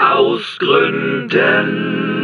Ausgründen.